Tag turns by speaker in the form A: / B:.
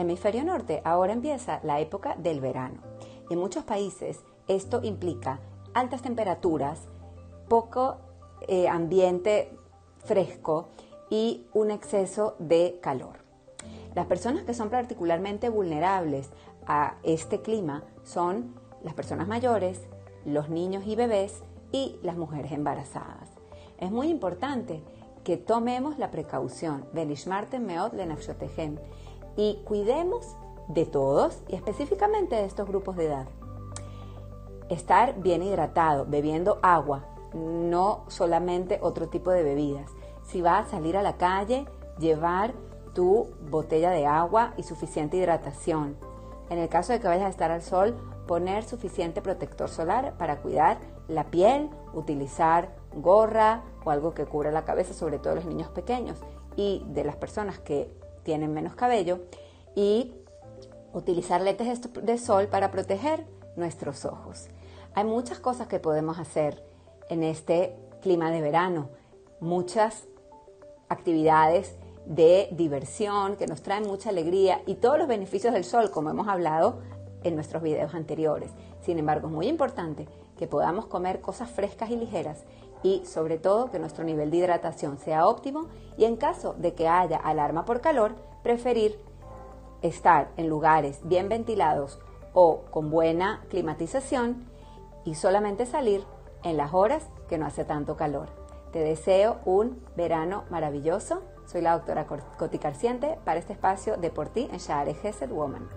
A: hemisferio norte ahora empieza la época del verano. En muchos países esto implica altas temperaturas, poco eh, ambiente fresco y un exceso de calor. Las personas que son particularmente vulnerables a este clima son las personas mayores, los niños y bebés y las mujeres embarazadas. Es muy importante que tomemos la precaución de Meot y cuidemos de todos y específicamente de estos grupos de edad. Estar bien hidratado, bebiendo agua, no solamente otro tipo de bebidas. Si vas a salir a la calle, llevar tu botella de agua y suficiente hidratación. En el caso de que vayas a estar al sol, poner suficiente protector solar para cuidar la piel, utilizar gorra o algo que cubra la cabeza, sobre todo los niños pequeños y de las personas que tienen menos cabello, y utilizar lentes de sol para proteger nuestros ojos. Hay muchas cosas que podemos hacer en este clima de verano, muchas actividades de diversión que nos traen mucha alegría y todos los beneficios del sol, como hemos hablado en nuestros videos anteriores. Sin embargo, es muy importante que podamos comer cosas frescas y ligeras y sobre todo que nuestro nivel de hidratación sea óptimo y en caso de que haya alarma por calor, preferir estar en lugares bien ventilados o con buena climatización y solamente salir en las horas que no hace tanto calor. Te deseo un verano maravilloso. Soy la doctora Coti Carciente para este espacio de Por ti en Share Gesed Woman.